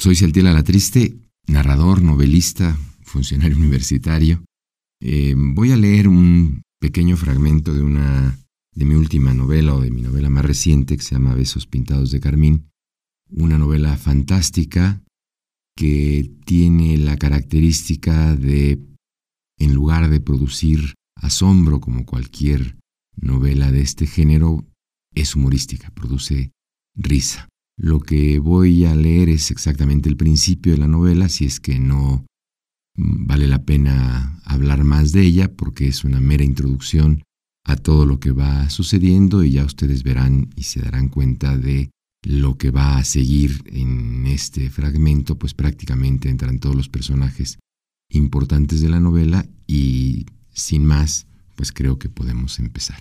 soy Celtiel La Triste, narrador, novelista, funcionario universitario. Eh, voy a leer un pequeño fragmento de una de mi última novela o de mi novela más reciente que se llama Besos Pintados de Carmín, una novela fantástica que tiene la característica de, en lugar de producir asombro como cualquier novela de este género, es humorística, produce risa. Lo que voy a leer es exactamente el principio de la novela, si es que no mm, vale la pena hablar más de ella, porque es una mera introducción a todo lo que va sucediendo y ya ustedes verán y se darán cuenta de lo que va a seguir en este fragmento, pues prácticamente entran todos los personajes importantes de la novela y sin más, pues creo que podemos empezar.